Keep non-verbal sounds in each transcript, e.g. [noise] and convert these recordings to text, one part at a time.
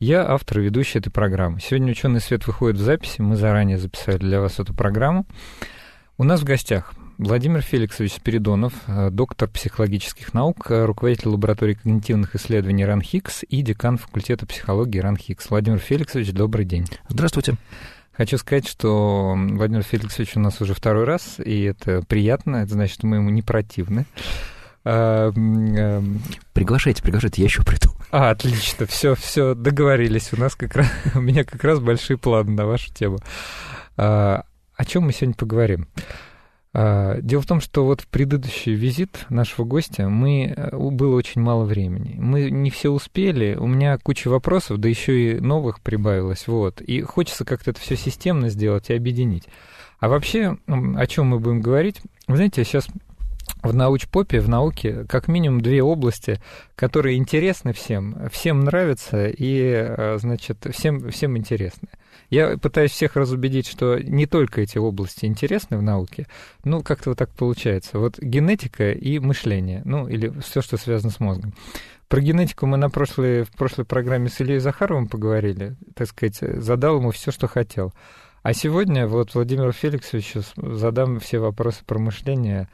Я автор и ведущий этой программы. Сегодня «Ученый свет» выходит в записи. Мы заранее записали для вас эту программу. У нас в гостях Владимир Феликсович Спиридонов, э, доктор психологических наук, э, руководитель лаборатории когнитивных исследований РАНХИКС и декан факультета психологии РАНХИКС. Владимир Феликсович, добрый день. Здравствуйте. Хочу сказать, что Владимир Феликсович у нас уже второй раз, и это приятно, это значит, что мы ему не противны. А, приглашайте, приглашайте, я еще приду. А, отлично, все, все, договорились. У нас как раз, [laughs] у меня как раз большие планы на вашу тему. А, о чем мы сегодня поговорим? А, дело в том, что вот в предыдущий визит нашего гостя мы э, было очень мало времени. Мы не все успели, у меня куча вопросов, да еще и новых прибавилось, вот. И хочется как-то это все системно сделать и объединить. А вообще, о чем мы будем говорить? Вы знаете, сейчас в научпопе, в науке, как минимум две области, которые интересны всем, всем нравятся и, э, значит, всем, всем интересны. Я пытаюсь всех разубедить, что не только эти области интересны в науке, ну, как-то вот так получается. Вот генетика и мышление, ну, или все, что связано с мозгом. Про генетику мы на прошлой, в прошлой программе с Ильей Захаровым поговорили, так сказать, задал ему все, что хотел. А сегодня вот Владимиру Феликсовичу задам все вопросы про мышление,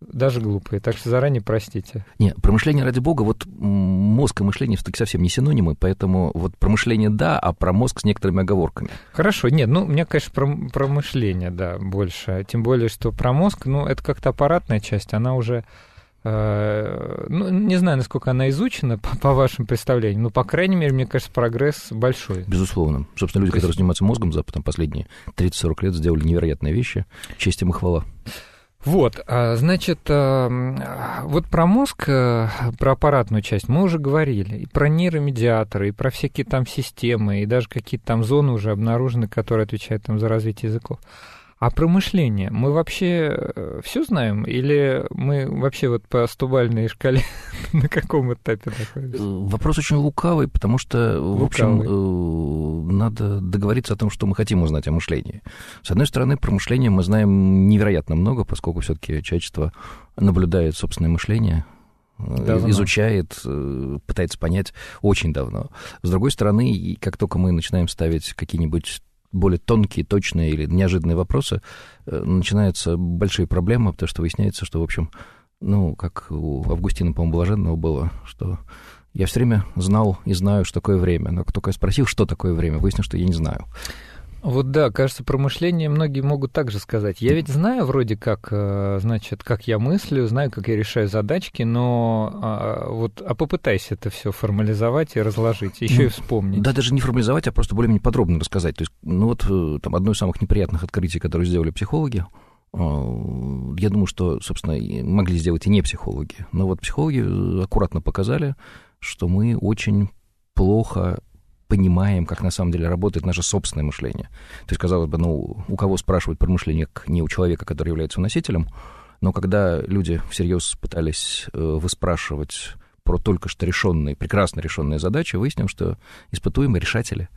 даже глупые, так что заранее простите. Не, промышление ради бога, вот мозг и мышление все-таки совсем не синонимы, поэтому вот промышление да, а про мозг с некоторыми оговорками. Хорошо, нет, ну, у меня, конечно, про, про мышление, да, больше, тем более, что про мозг, ну, это как-то аппаратная часть, она уже, э, ну, не знаю, насколько она изучена, [laughs] по, по вашим представлениям, но, по крайней мере, мне кажется, прогресс большой. Безусловно. Собственно, люди, которые занимаются мозгом за там, последние 30-40 лет, сделали невероятные вещи, честь им и хвала. Вот, а, значит, а, вот про мозг, э, про аппаратную часть мы уже говорили, и про нейромедиаторы, и про всякие там системы, и даже какие-то там зоны уже обнаружены, которые отвечают там за развитие языков. А про мышление мы вообще э, все знаем? Или мы вообще вот по стубальной шкале [laughs] на каком этапе находимся? Э, вопрос очень лукавый, потому что, лукавый. в общем, э, надо договориться о том, что мы хотим узнать о мышлении. С одной стороны, про мышление мы знаем невероятно много, поскольку все-таки человечество наблюдает собственное мышление, давно. изучает, пытается понять очень давно. С другой стороны, как только мы начинаем ставить какие-нибудь более тонкие, точные или неожиданные вопросы, э, начинаются большие проблемы, потому что выясняется, что, в общем, ну, как у Августина, по-моему, Блаженного было, что я все время знал и знаю, что такое время, но только я спросил, что такое время, выяснил, что я не знаю. Вот да, кажется, про мышление многие могут также сказать. Я ведь знаю вроде как, э, значит, как я мыслю, знаю, как я решаю задачки, но а, вот, а попытайся это все формализовать и разложить, еще ну, и вспомнить. Да, даже не формализовать, а просто более-менее подробно рассказать. То есть, ну вот э, там одно из самых неприятных открытий, которые сделали психологи, э, я думаю, что, собственно, могли сделать и не психологи. Но вот психологи аккуратно показали, что мы очень плохо понимаем, как на самом деле работает наше собственное мышление. То есть, казалось бы, ну, у кого спрашивать про мышление, не у человека, который является носителем, но когда люди всерьез пытались э, выспрашивать про только что решенные, прекрасно решенные задачи, выяснилось, что испытуемые решатели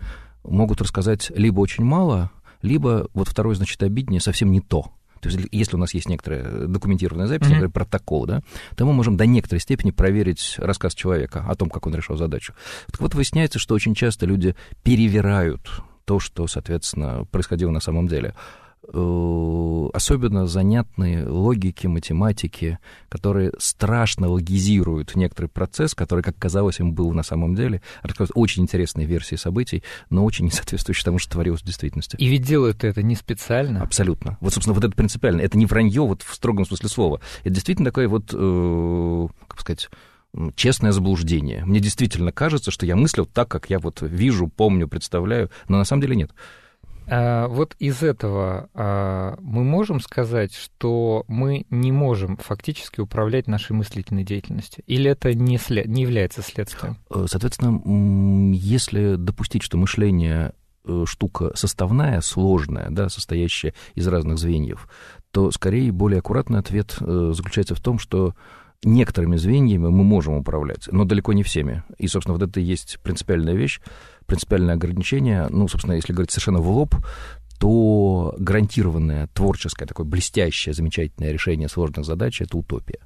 могут рассказать либо очень мало, либо, вот второе, значит, обиднее, совсем не то. То есть если у нас есть некоторая документированная запись, mm-hmm. некоторый протокол, да, то мы можем до некоторой степени проверить рассказ человека о том, как он решил задачу. Так вот выясняется, что очень часто люди перевирают то, что, соответственно, происходило на самом деле. Э, особенно занятные логики, математики, которые страшно логизируют некоторый процесс, который, как казалось, им был на самом деле, рассказывают очень интересные версии событий, но очень не [laughs] соответствующие тому, что творилось в действительности. И ведь делают это не специально. Абсолютно. Вот, собственно, вот это принципиально. Это не вранье вот в строгом смысле слова. Это действительно такое вот, э, как сказать, честное заблуждение. Мне действительно кажется, что я мыслю так, как я вот вижу, помню, представляю, но на самом деле нет. А, вот из этого а, мы можем сказать, что мы не можем фактически управлять нашей мыслительной деятельностью? Или это не, след... не является следствием? Э, соответственно, если допустить, что мышление э, штука составная, сложная, да, состоящая из разных звеньев, то скорее более аккуратный ответ э, заключается в том, что некоторыми звеньями мы можем управлять, но далеко не всеми. И, собственно, вот это и есть принципиальная вещь, принципиальное ограничение. Ну, собственно, если говорить совершенно в лоб, то гарантированное творческое, такое блестящее, замечательное решение сложных задач — это утопия.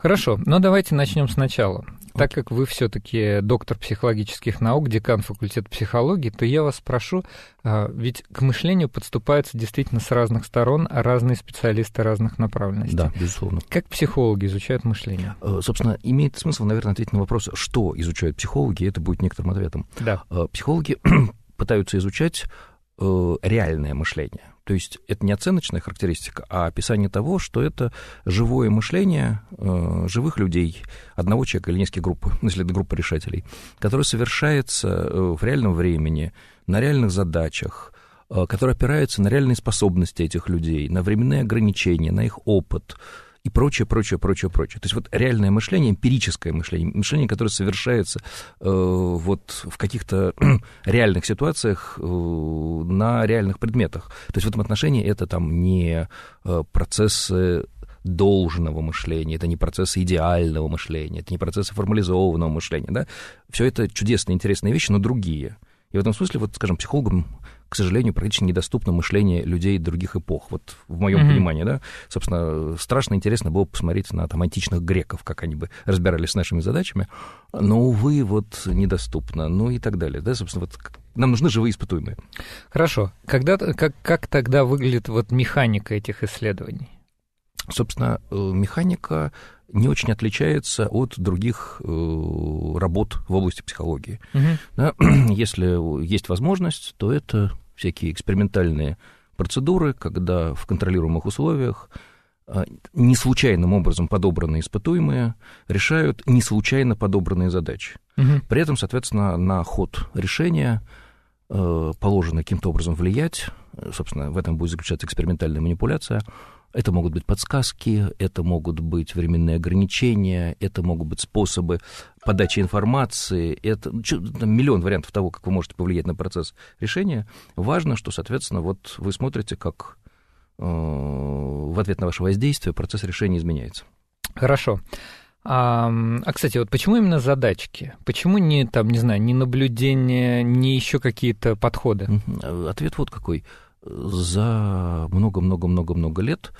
Хорошо, но давайте начнем сначала. Так как вы все-таки доктор психологических наук, декан факультета психологии, то я вас спрошу, а, ведь к мышлению подступаются действительно с разных сторон разные специалисты разных направленностей. Да, безусловно. Как психологи изучают мышление? Э, собственно, имеет смысл, наверное, ответить на вопрос, что изучают психологи, и это будет некоторым ответом. Да. Э, психологи [clears throat] пытаются изучать э, реальное мышление. То есть это не оценочная характеристика, а описание того, что это живое мышление э, живых людей, одного человека или нескольких групп, [laughs] если это группа решателей, которое совершается э, в реальном времени, на реальных задачах, э, которое опирается на реальные способности этих людей, на временные ограничения, на их опыт, и прочее, прочее, прочее, прочее. То есть вот реальное мышление, эмпирическое мышление, мышление, которое совершается э, вот в каких-то [clears throat] реальных ситуациях э, на реальных предметах. То есть в этом отношении это там не э, процессы должного мышления, это не процессы идеального мышления, это не процессы формализованного мышления, да. Все это чудесные, интересные вещи, но другие. И в этом смысле, вот, скажем, психологам к сожалению, практически недоступно мышление людей других эпох. Вот в моем mm-hmm. понимании, да, собственно, страшно интересно было посмотреть на там античных греков, как они бы разбирались с нашими задачами, но, увы, вот недоступно, ну и так далее, да, собственно, вот нам нужны живые испытуемые. Хорошо. Когда, как, как тогда выглядит вот механика этих исследований? Собственно, э, механика не очень отличается от других э, работ в области психологии. Угу. Да, [clears throat] если есть возможность, то это всякие экспериментальные процедуры, когда в контролируемых условиях а, не случайным образом подобранные испытуемые решают не случайно подобранные задачи. Угу. При этом, соответственно, на ход решения э, положено каким-то образом влиять. Собственно, в этом будет заключаться экспериментальная манипуляция. Это могут быть подсказки, это могут быть временные ограничения, это могут быть способы подачи информации, это ну, там, миллион вариантов того, как вы можете повлиять на процесс решения. Важно, что, соответственно, вот вы смотрите, как э, в ответ на ваше воздействие процесс решения изменяется. Хорошо. А, а, кстати, вот почему именно задачки? Почему не, там, не знаю, не наблюдение, не еще какие-то подходы? Ответ вот какой за много-много-много-много лет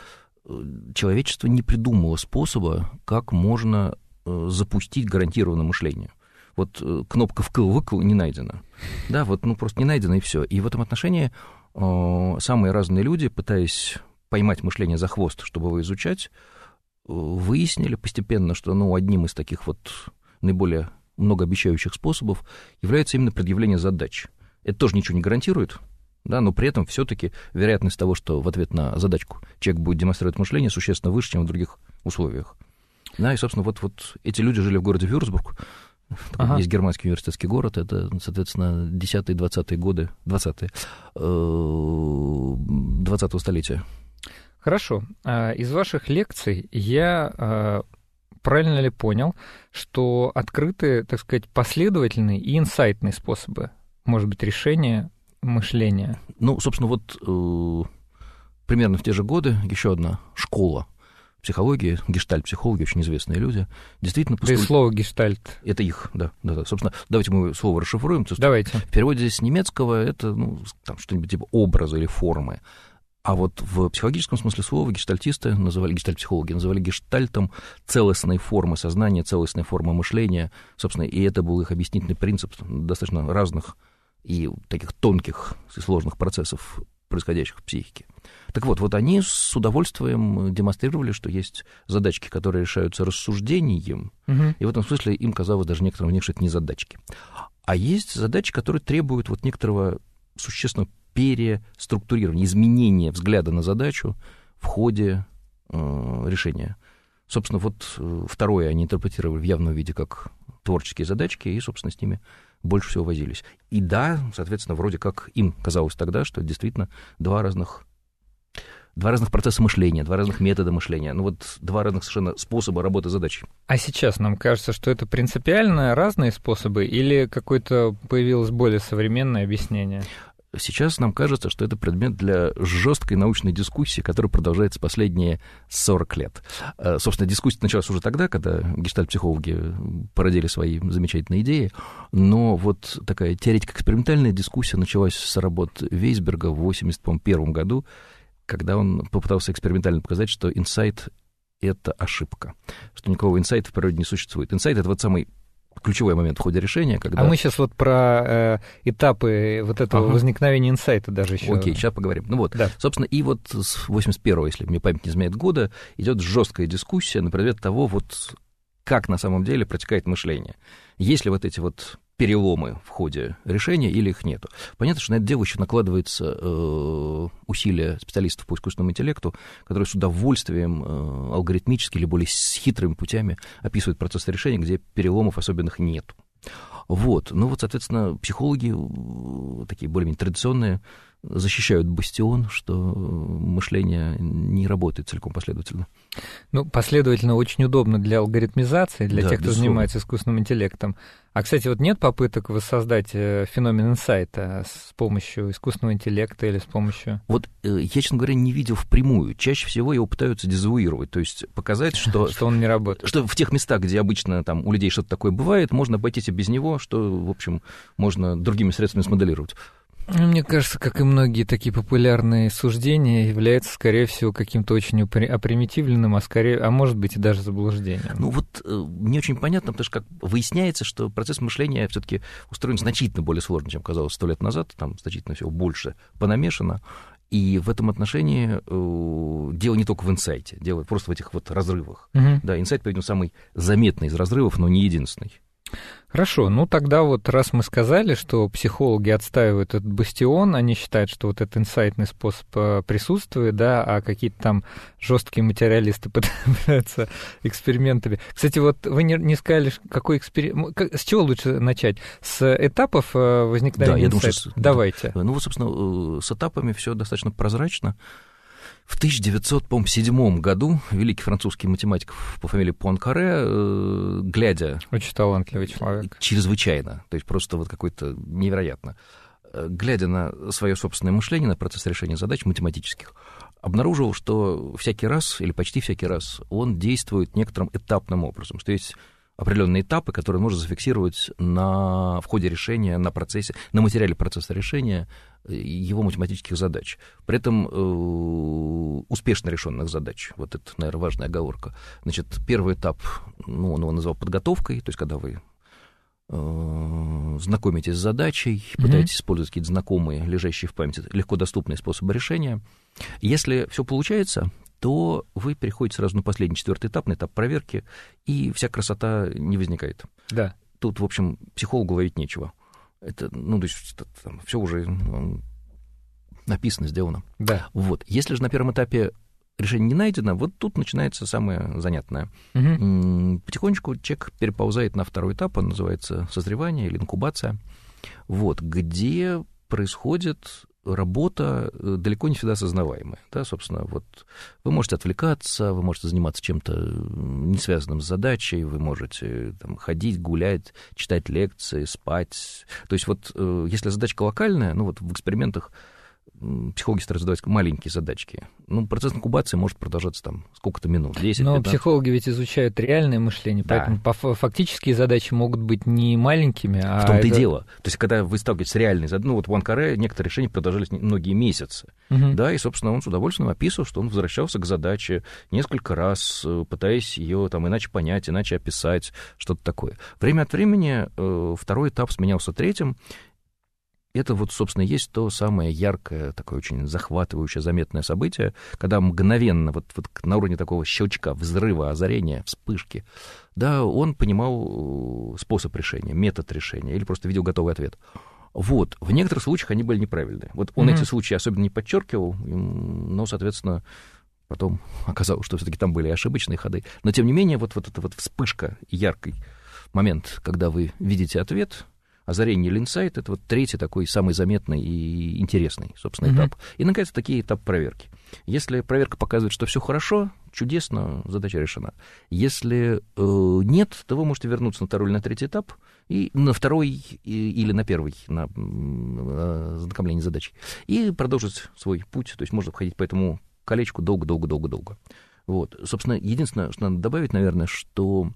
э, человечество не придумало способа, как можно э, запустить гарантированное мышление. Вот э, кнопка вкл-выкл не найдена. Да, вот ну просто не найдена и все. И в этом отношении самые разные люди, пытаясь поймать мышление за хвост, чтобы его изучать, выяснили постепенно, что ну, одним из таких вот наиболее многообещающих способов является именно предъявление задач. Это тоже ничего не гарантирует, да, но при этом все-таки вероятность того, что в ответ на задачку человек будет демонстрировать мышление, существенно выше, чем в других условиях. Да, и, собственно, вот, вот эти люди жили в городе Вюрцбург, ага. есть германский университетский город, это, соответственно, 10-е, 20-е годы, 20-е, 20-го э, столетия. Хорошо. А, из ваших лекций я а, правильно ли понял, что открыты, так сказать, последовательные и инсайтные способы, может быть, решения мышления? Ну, собственно, вот э, примерно в те же годы еще одна школа психологии, гештальт-психологи, очень известные люди, действительно поступ... Да и слово гештальт. Это их, да, да, да. Собственно, давайте мы слово расшифруем. Давайте. В переводе с немецкого это, ну, там что-нибудь типа образа или формы. А вот в психологическом смысле слова гештальтисты называли, гештальт-психологи называли гештальтом целостной формы сознания, целостной формы мышления, собственно, и это был их объяснительный принцип достаточно разных и таких тонких и сложных процессов, происходящих в психике. Так вот, вот они с удовольствием демонстрировали, что есть задачки, которые решаются рассуждением, угу. и в этом смысле им казалось даже некоторым них, что это не задачки. А есть задачи, которые требуют вот некоторого существенного переструктурирования, изменения взгляда на задачу в ходе э, решения. Собственно, вот э, второе они интерпретировали в явном виде как творческие задачки, и, собственно, с ними больше всего возились. И да, соответственно, вроде как им казалось тогда, что действительно два разных два разных процесса мышления, два разных метода мышления, ну вот два разных совершенно способа работы с задачей. А сейчас нам кажется, что это принципиально разные способы или какое-то появилось более современное объяснение? Сейчас нам кажется, что это предмет для жесткой научной дискуссии, которая продолжается последние 40 лет. Э, собственно, дискуссия началась уже тогда, когда гештальт-психологи породили свои замечательные идеи, но вот такая теоретико-экспериментальная дискуссия началась с работ Вейсберга в 1981 году, когда он попытался экспериментально показать, что инсайт — это ошибка, что никакого инсайта в природе не существует. Инсайт — это вот самый ключевой момент в ходе решения, когда... А мы сейчас вот про э, этапы вот этого ага. возникновения инсайта даже еще... Окей, сейчас поговорим. Ну вот, да. собственно, и вот с 81-го, если мне память не изменяет года, идет жесткая дискуссия на предмет того, вот как на самом деле протекает мышление. Есть ли вот эти вот переломы в ходе решения или их нету. Понятно, что на это дело еще накладывается э, усилия специалистов по искусственному интеллекту, которые с удовольствием э, алгоритмически или более с хитрыми путями описывают процесс решения, где переломов особенных нету. Вот. Ну вот, соответственно, психологи, э, такие более-менее традиционные, защищают бастион, что мышление не работает целиком последовательно. Ну, последовательно очень удобно для алгоритмизации, для да, тех, кто безусловно. занимается искусственным интеллектом. А, кстати, вот нет попыток воссоздать э, феномен инсайта с помощью искусственного интеллекта или с помощью... Вот э, я, честно говоря, не видел впрямую. Чаще всего его пытаются дезавуировать, то есть показать, что... [laughs] Что он не работает. Что в тех местах, где обычно там у людей что-то такое бывает, можно обойтись без него, что, в общем, можно другими средствами смоделировать. Ну, мне кажется, как и многие такие популярные суждения, является, скорее всего, каким-то очень опримитивленным, а, скорее, а может быть и даже заблуждением. Ну вот э, не очень понятно, потому что как выясняется, что процесс мышления все-таки устроен значительно более сложно, чем казалось сто лет назад, там значительно всего больше понамешано. И в этом отношении э, дело не только в инсайте, дело просто в этих вот разрывах. Угу. Да, инсайт, по-видимому, самый заметный из разрывов, но не единственный. Хорошо, ну тогда вот раз мы сказали, что психологи отстаивают этот бастион, они считают, что вот этот инсайтный способ э, присутствует, да, а какие-то там жесткие материалисты [laughs] пытаются экспериментами. Кстати, вот вы не, не сказали, какой эксперимент... С чего лучше начать? С этапов э, возникновения да, инсайта? Думаю, что... Давайте. Ну вот, собственно, э, с этапами все достаточно прозрачно. В 1907 году великий французский математик по фамилии Пуанкаре, э, глядя... Очень талантливый человек. Чрезвычайно, то есть просто вот какой-то невероятно. Э, глядя на свое собственное мышление, на процесс решения задач математических, обнаружил, что всякий раз, или почти всякий раз, он действует некоторым этапным образом, что есть определенные этапы, которые можно зафиксировать на, в ходе решения, на процессе, на материале процесса решения э, его математических задач. При этом э, успешно решенных задач. Вот это, наверное, важная оговорка. Значит, первый этап, ну, он его назвал подготовкой, то есть когда вы э, знакомитесь с задачей, mm-hmm. пытаетесь использовать какие-то знакомые, лежащие в памяти, легко доступные способы решения. Если все получается, то вы переходите сразу на последний четвертый этап, на этап проверки, и вся красота не возникает. Да. Тут, в общем, психологу ловить нечего. Это, ну, то есть, там, все уже написано, сделано. Да. Вот. Если же на первом этапе решение не найдено, вот тут начинается самое занятное. Угу. Потихонечку человек переползает на второй этап, он называется созревание или инкубация, вот, где происходит работа э, далеко не всегда осознаваемая. Да, собственно, вот вы можете отвлекаться, вы можете заниматься чем-то не связанным с задачей, вы можете там, ходить, гулять, читать лекции, спать. То есть вот э, если задачка локальная, ну вот в экспериментах психологи стараются задавать маленькие задачки. Ну, процесс инкубации может продолжаться там сколько-то минут, 10 Но 15. психологи ведь изучают реальное мышление, да. поэтому фактические задачи могут быть не маленькими, а... В том-то это... и дело. То есть, когда вы сталкиваетесь с реальной задачей, ну, вот в Уанкаре некоторые решения продолжались многие месяцы, угу. да, и, собственно, он с удовольствием описывал, что он возвращался к задаче несколько раз, э, пытаясь ее там иначе понять, иначе описать, что-то такое. Время от времени э, второй этап сменялся третьим, это вот, собственно, есть то самое яркое, такое очень захватывающее, заметное событие, когда мгновенно, вот, вот на уровне такого щелчка, взрыва, озарения, вспышки, да, он понимал э, способ решения, метод решения, или просто видел готовый ответ. Вот, в некоторых случаях они были неправильные. Вот он mm-hmm. эти случаи особенно не подчеркивал, но, соответственно, потом [laughs] оказалось, что все-таки там были ошибочные ходы. Но, тем не менее, вот, вот эта вот вспышка, яркий момент, когда вы видите ответ, озарение или инсайт — это вот третий такой самый заметный и интересный, собственно, этап. И, наконец, такие этап проверки. Если проверка показывает, что все хорошо, чудесно, задача решена. Если э, нет, то вы можете вернуться на второй или на третий этап, и на второй и- или на первый, на м, э, знакомление задачей, и продолжить свой путь. То есть можно входить по этому колечку долго-долго-долго-долго. Вот. Собственно, единственное, что надо добавить, наверное, что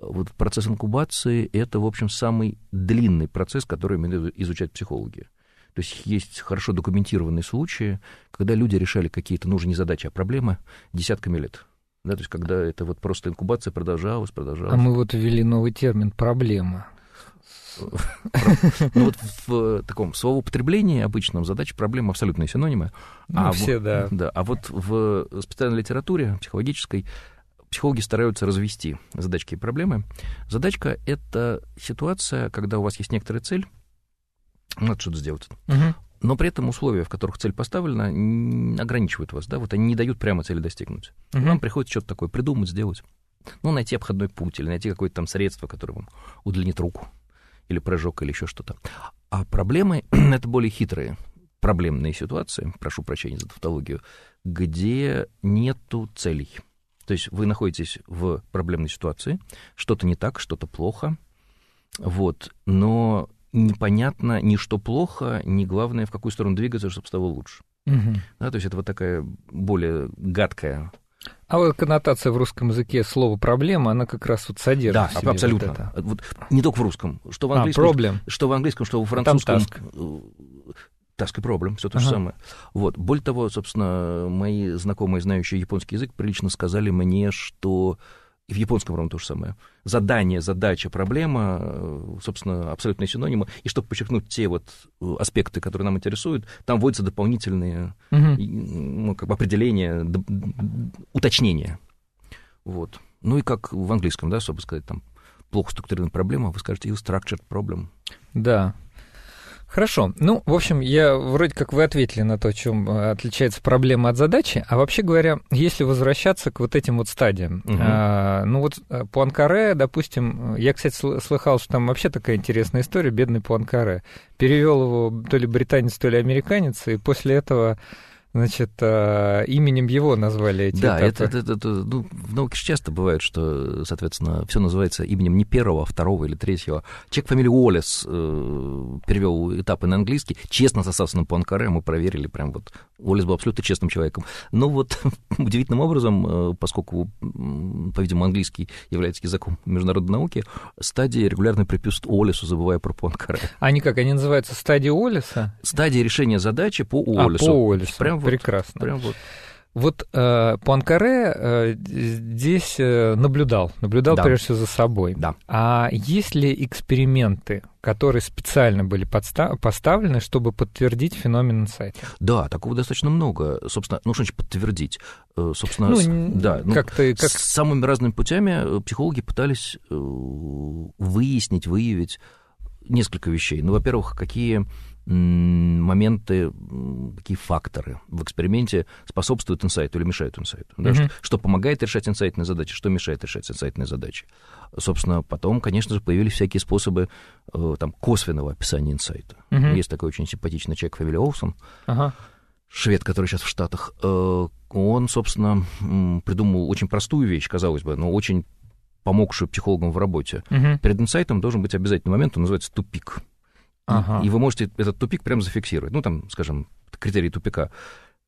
вот процесс инкубации — это, в общем, самый длинный процесс, который имеют изучать психологи. То есть есть хорошо документированные случаи, когда люди решали какие-то, ну, уже не задачи, а проблемы десятками лет. Да, то есть когда это вот просто инкубация продолжалась, продолжалась. А мы вот ввели новый термин «проблема». [laughs] Ну вот в таком словоупотреблении обычном задача проблема абсолютные синонимы. Ну, а все, в- да. Да, а вот в специальной литературе психологической психологи стараются развести задачки и проблемы. Задачка — это ситуация, когда у вас есть некоторая цель, надо что-то сделать. Мгм. Но при этом условия, в которых цель поставлена, ограничивают вас, да, вот они не дают прямо цели достигнуть. Мгм. Вам приходится что-то такое придумать, сделать. Ну, найти обходной путь или найти какое-то там средство, которое вам удлинит руку или прыжок, или еще что-то. А проблемы [clears throat] — это более хитрые проблемные ситуации, прошу прощения за тавтологию, где нету целей. То есть вы находитесь в проблемной ситуации, что-то не так, что-то плохо, вот, но непонятно ни что плохо, ни главное, в какую сторону двигаться, чтобы стало лучше. Мгм. Да, то есть это вот такая более гадкая А вот коннотация в русском языке слова «проблема», она как раз вот содержит Да, в себе абсолютно. вот это. Вот не только в русском, что в А, английском, проблем. что в английском, что в там французском. task. Task и проблем, все то же Ага. самое. Вот. Более того, собственно, мои знакомые, знающие японский язык, прилично сказали мне, что и в японском ровно то же самое. Задание, задача, проблема, э, собственно, абсолютные синонимы. И чтобы подчеркнуть те вот э, аспекты, которые нам интересуют, там вводятся дополнительные и, ну, как бы определения, уточнения. Вот. Ну и как в английском, да, чтобы сказать, там, плохо структурированная проблема, вы скажете ill structured problem. Да. Хорошо. Ну, в общем, я вроде как вы ответили на то, чем э, отличается проблема от задачи. А вообще говоря, если возвращаться к вот этим вот стадиям, Мгм. а, ну вот э, Пуанкаре, допустим, э, я, кстати, сл- слыхал, что там вообще такая интересная история, бедный Пуанкаре. Перевел его то ли британец, то ли американец, и после этого, значит, э, именем его назвали эти да, этапы. это, это, это, ну, в науке же часто бывает, что, соответственно, все называется именем не первого, а второго или третьего. Человек фамилию Уоллес э, перевел этапы на английский, честно сосался на Пуанкаре, мы проверили, прям вот Уоллес был абсолютно честным человеком. Но вот [laughs] удивительным образом, э, поскольку, по-видимому, английский является языком международной науки, стадии регулярно приписывают Уоллесу, забывая про Пуанкаре. Они как, они называются стадии Уоллеса? Стадии решения задачи по А, Уоллесу. по Уоллесу. Прям вот, Прекрасно. прям вот. Вот э, Пуанкаре э, здесь э, наблюдал, наблюдал Да. прежде всего за собой. Да. А есть ли эксперименты, которые специально были подста- поставлены, чтобы подтвердить феномен инсайта? Да, такого достаточно много. Собственно, ну что значит подтвердить? Э, Собственно, Ну, с- да, ну, как-то- как- с самыми разными путями э, психологи пытались э, выяснить, выявить несколько вещей. Ну, во-первых, какие моменты, какие факторы в эксперименте способствуют инсайту или мешают инсайту. да, Мгм. что, что помогает решать инсайтные задачи, что мешает решать инсайтные задачи. Собственно, потом, конечно же, появились всякие способы э, там, косвенного описания инсайта. Мгм. Есть такой очень симпатичный человек, фамилия Олсон, Ага. швед, который сейчас в Штатах, э, он, собственно, придумал очень простую вещь, казалось бы, но очень помогшую психологам в работе. Мгм. Перед инсайтом должен быть обязательный момент, он называется тупик. И- Ага. И вы можете этот тупик прямо зафиксировать. Ну, там, скажем, критерий тупика.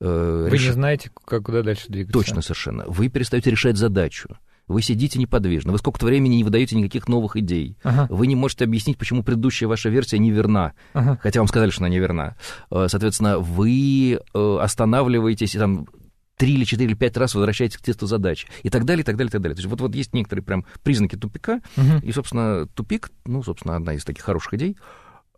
э, Вы реш- не знаете, как, куда дальше двигаться. Точно совершенно. Вы перестаете решать задачу. Вы сидите неподвижно. Вы сколько-то времени не выдаете никаких новых идей. Ага. Вы не можете объяснить, почему предыдущая ваша версия неверна. Ага. хотя вам сказали, что она неверна. Э, Соответственно, вы э, останавливаетесь и там три или четыре или пять раз возвращаетесь к тесту задач и так далее, и так далее, и так далее. То есть вот, вот есть некоторые прям признаки тупика, Мгм. и, собственно, тупик, ну, собственно, одна из таких хороших идей,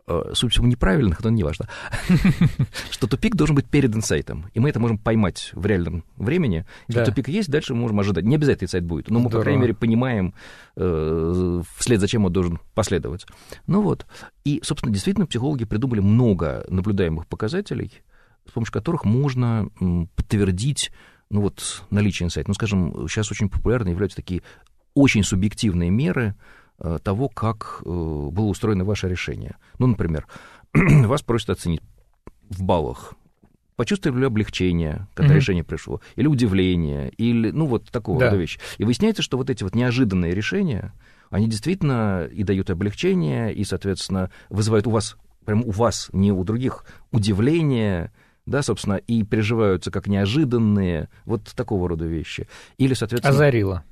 э, суть всего неправильных, но не важно, [laughs] что тупик должен быть перед инсайтом, и мы это можем поймать в реальном времени. Если Да. тупик есть, дальше мы можем ожидать. Не обязательно инсайт будет, но мы, по крайней мере, понимаем, э, вслед за чем он должен последовать. Ну вот. И, собственно, действительно, психологи придумали много наблюдаемых показателей, с помощью которых можно подтвердить ну вот, наличие инсайта. Ну, скажем, сейчас очень популярны являются такие очень субъективные меры, того, как э, было устроено ваше решение. Ну, например, [clears throat] вас просят оценить в баллах почувствовали ли облегчение, когда mm-hmm. решение пришло, или удивление, или, ну, вот такого да. рода вещи. И выясняется, что вот эти вот неожиданные решения, они действительно и дают облегчение, и, соответственно, вызывают у вас, прям у вас, не у других, удивление, да, собственно, и переживаются как неожиданные, вот такого рода вещи. Или, соответственно... Озарило.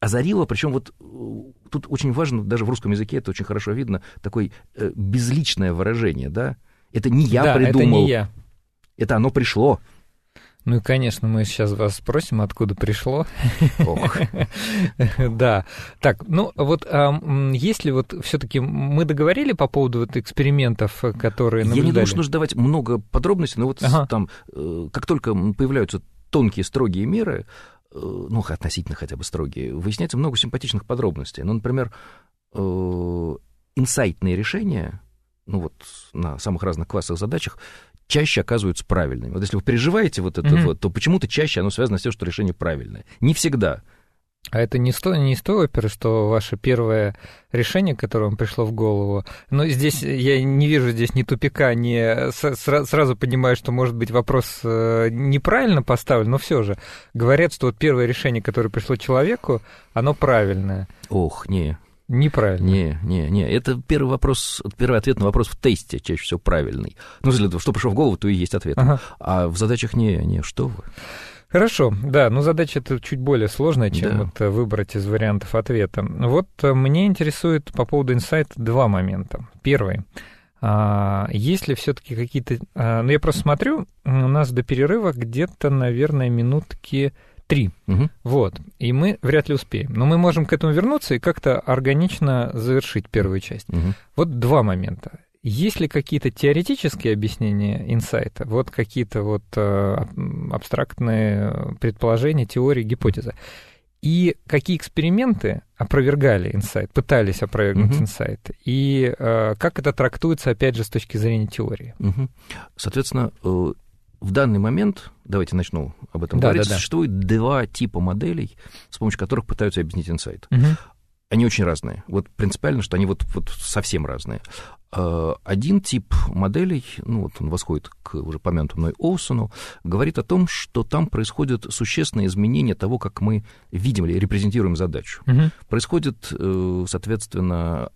Озарило, причем вот э, тут очень важно, даже в русском языке это очень хорошо видно, такое э, безличное выражение, да, это не я да, придумал. это не я. Это оно пришло. Ну и, конечно, мы сейчас вас спросим, откуда пришло. [laughs] Да. Так, ну вот а, если вот все-таки мы договорили по поводу вот экспериментов, которые наблюдали? Я не думаю, что нужно давать много подробностей, но вот там, э, как только появляются тонкие, строгие меры, э, ну, относительно хотя бы строгие, выясняется много симпатичных подробностей. Ну, например, э, инсайтные решения, ну вот на самых разных классах задачах, чаще оказываются правильными. Вот если вы переживаете вот это mm-hmm. вот, то почему-то чаще оно связано с тем, что решение правильное. Не всегда. А это не с, той, не с той оперы, что ваше первое решение, которое вам пришло в голову. Но здесь я не вижу здесь ни тупика, ни сразу понимаю, что может быть вопрос э, неправильно поставлен, но все же говорят, что вот первое решение, которое пришло человеку, оно правильное. Ох, не, Неправильно. Не, не, не. Это первый вопрос, первый ответ на вопрос в тесте чаще всего правильный. Ну, для того, что пришло в голову, то и есть ответ. Ага. А в задачах не, не, что вы. Хорошо, да, но задача это чуть более сложная, чем да. вот выбрать из вариантов ответа. Вот э, мне интересует по поводу инсайта два момента. Первый. А, есть ли все-таки какие-то... А, ну, я просто смотрю, у нас до перерыва где-то, наверное, минутки три. Угу. Вот. И мы вряд ли успеем. Но мы можем к этому вернуться и как-то органично завершить первую часть. Угу. Вот два момента. Есть ли какие-то теоретические объяснения инсайта? Вот какие-то вот э, абстрактные предположения, теории, гипотезы. И какие эксперименты опровергали инсайт, пытались опровергнуть угу. инсайт, и э, как это трактуется, опять же, с точки зрения теории? Угу. Соответственно, э, в данный момент, давайте начну об этом да, говорить, да, да. существует два типа моделей, с помощью которых пытаются объяснить инсайт. Угу. Они очень разные. Вот принципиально, что они вот, вот совсем разные. А, один тип моделей, ну вот он восходит к уже помянутому мной Олсону, говорит о том, что там происходят существенные изменения того, как мы видим или репрезентируем задачу. Угу. Происходит, э, соответственно,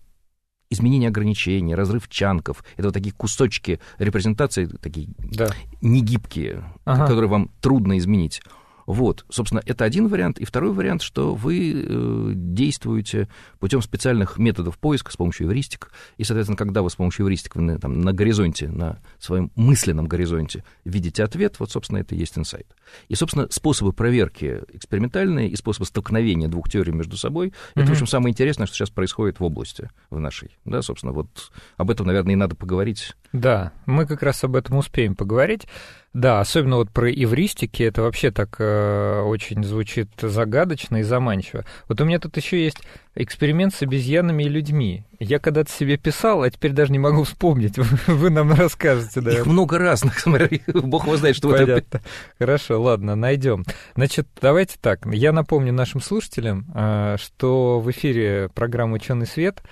изменение ограничений, разрыв чанков. Это вот такие кусочки репрезентации, такие да. негибкие, ага. которые вам трудно изменить. Вот, собственно, это один вариант. И второй вариант, что вы э, действуете путем специальных методов поиска с помощью эвристик. И, соответственно, когда вы с помощью эвристик на, там, на горизонте, на своем мысленном горизонте видите ответ, вот, собственно, это и есть инсайт. И, собственно, способы проверки экспериментальные и способы столкновения двух теорий между собой, mm-hmm. это, в общем, самое интересное, что сейчас происходит в области в нашей. Да, собственно, вот об этом, наверное, и надо поговорить. Да, мы как раз об этом успеем поговорить. Да, особенно вот про эвристики, это вообще так э, очень звучит загадочно и заманчиво. Вот у меня тут еще есть эксперимент с обезьянами и людьми. Я когда-то себе писал, а теперь даже не могу вспомнить. [laughs] Вы нам расскажете, да? Их много разных, [laughs] смотри, бог его знает, что Понятно. это... Хорошо, ладно, найдем. Значит, давайте так, я напомню нашим слушателям, э, что в эфире программа «Ученый свет»,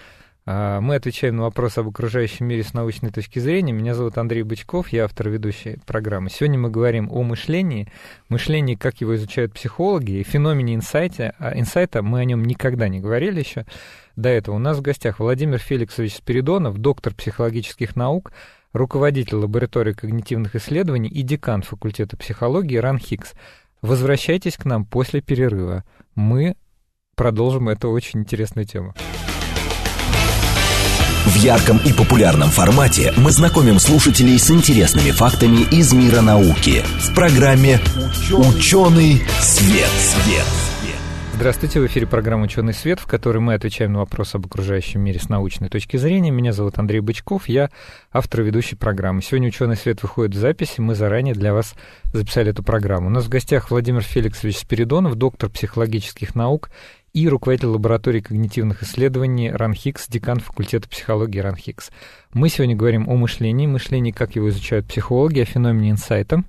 мы отвечаем на вопросы об окружающем мире с научной точки зрения. Меня зовут Андрей Бычков, я автор ведущей программы. Сегодня мы говорим о мышлении, мышлении, как его изучают психологи, и феномене инсайта. А инсайта мы о нем никогда не говорили еще до этого. У нас в гостях Владимир Феликсович Спиридонов, доктор психологических наук, руководитель лаборатории когнитивных исследований и декан факультета психологии Ран Хикс. Возвращайтесь к нам после перерыва. Мы продолжим эту очень интересную тему. В ярком и популярном формате мы знакомим слушателей с интересными фактами из мира науки в программе «Ученый свет». свет. Здравствуйте, в эфире программа «Ученый свет», в которой мы отвечаем на вопросы об окружающем мире с научной точки зрения. Меня зовут Андрей Бычков, я автор ведущей программы. Сегодня «Ученый свет» выходит в записи, мы заранее для вас записали эту программу. У нас в гостях Владимир Феликсович Спиридонов, доктор психологических наук и руководитель лаборатории когнитивных исследований РАНХИКС, декан факультета психологии РАНХИКС. Мы сегодня говорим о мышлении, мышлении, как его изучают психологи, о феномене инсайта.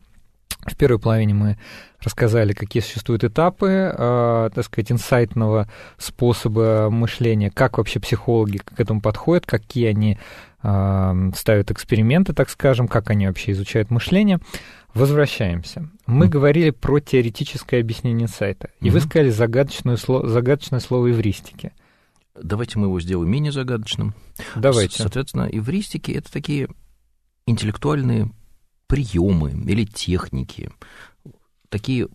В первой половине мы рассказали, какие существуют этапы, э, так сказать, инсайтного способа мышления, как вообще психологи к этому подходят, какие они э, ставят эксперименты, так скажем, как они вообще изучают мышление. Возвращаемся. Мы mm. говорили про теоретическое объяснение инсайта, и mm-hmm. вы сказали загадочное слово, загадочное слово эвристики. Давайте мы его сделаем менее загадочным. Давайте. Соответственно, эвристики — это такие интеллектуальные приемы или техники, такие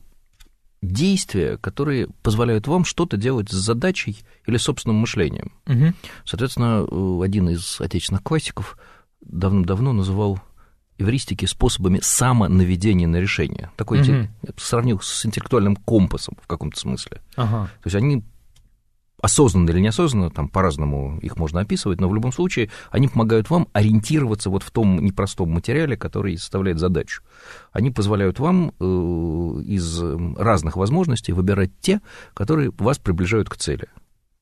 действия, которые позволяют вам что-то делать с задачей или собственным мышлением. Угу. Соответственно, один из отечественных классиков давно-давно называл эвристики способами самонаведения на решение. Такой угу. сравнил с интеллектуальным компасом в каком-то смысле. Ага. То есть они осознанно или неосознанно, там по-разному их можно описывать, но в любом случае они помогают вам ориентироваться вот в том непростом материале, который составляет задачу. Они позволяют вам э, из разных возможностей выбирать те, которые вас приближают к цели.